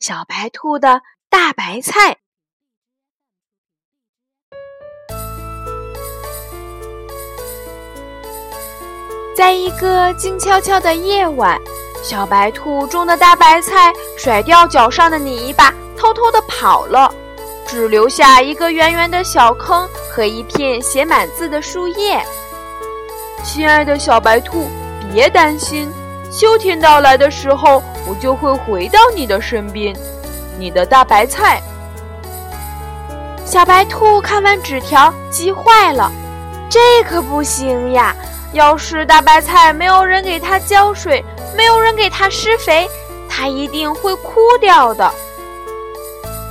小白兔的大白菜》。在一个静悄悄的夜晚，小白兔种的大白菜甩掉脚上的泥巴，偷偷的跑了，只留下一个圆圆的小坑和一片写满字的树叶。亲爱的小白兔，别担心。秋天到来的时候，我就会回到你的身边。你的大白菜，小白兔看完纸条，急坏了。这可不行呀！要是大白菜没有人给它浇水，没有人给它施肥，它一定会枯掉的。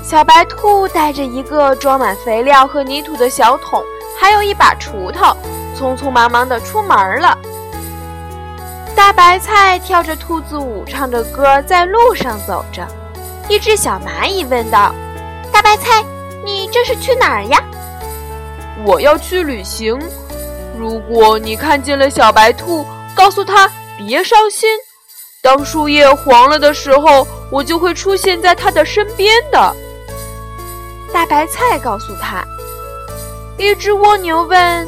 小白兔带着一个装满肥料和泥土的小桶，还有一把锄头，匆匆忙忙地出门了。大白菜跳着兔子舞，唱着歌，在路上走着。一只小蚂蚁问道：“大白菜，你这是去哪儿呀？”“我要去旅行。如果你看见了小白兔，告诉他别伤心。当树叶黄了的时候，我就会出现在他的身边的。”大白菜告诉他。一只蜗牛问：“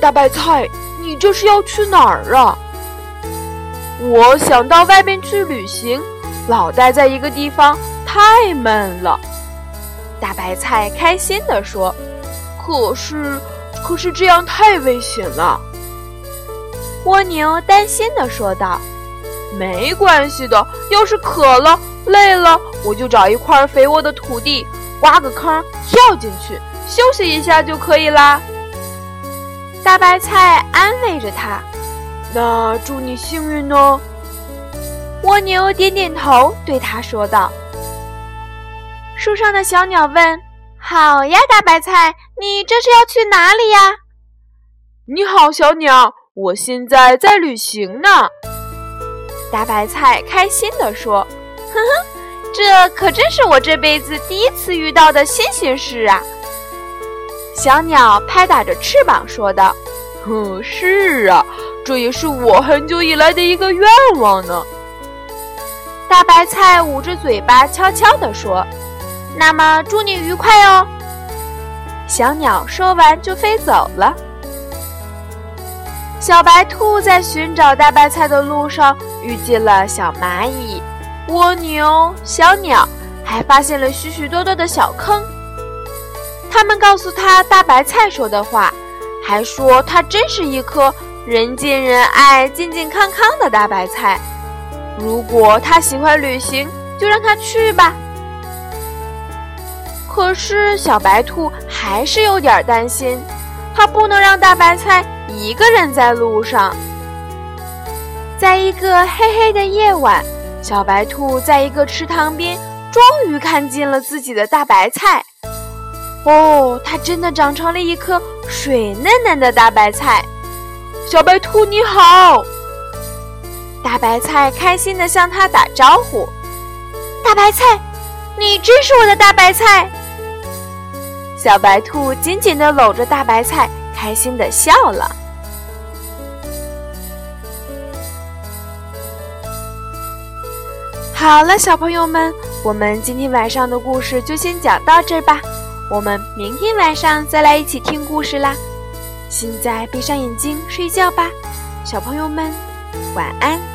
大白菜，你这是要去哪儿啊？”我想到外面去旅行，老待在一个地方太闷了。大白菜开心地说：“可是，可是这样太危险了。”蜗牛担心地说道：“没关系的，要是渴了、累了，我就找一块肥沃的土地，挖个坑，跳进去休息一下就可以啦。”大白菜安慰着他。那祝你幸运哦！蜗牛点点头，对他说道。树上的小鸟问：“好呀，大白菜，你这是要去哪里呀？”“你好，小鸟，我现在在旅行呢。”大白菜开心地说：“呵呵，这可真是我这辈子第一次遇到的新鲜事啊！”小鸟拍打着翅膀说道：“哼，是啊。”这也是我很久以来的一个愿望呢。大白菜捂着嘴巴，悄悄地说：“那么祝你愉快哦。”小鸟说完就飞走了。小白兔在寻找大白菜的路上遇见了小蚂蚁、蜗牛、小鸟，还发现了许许多多的小坑。他们告诉他大白菜说的话，还说它真是一颗。人见人爱、健健康康的大白菜。如果他喜欢旅行，就让他去吧。可是小白兔还是有点担心，它不能让大白菜一个人在路上。在一个黑黑的夜晚，小白兔在一个池塘边，终于看见了自己的大白菜。哦，它真的长成了一颗水嫩嫩的大白菜。小白兔你好，大白菜开心地向他打招呼。大白菜，你真是我的大白菜。小白兔紧紧地搂着大白菜，开心地笑了。好了，小朋友们，我们今天晚上的故事就先讲到这儿吧。我们明天晚上再来一起听故事啦。现在闭上眼睛睡觉吧，小朋友们，晚安。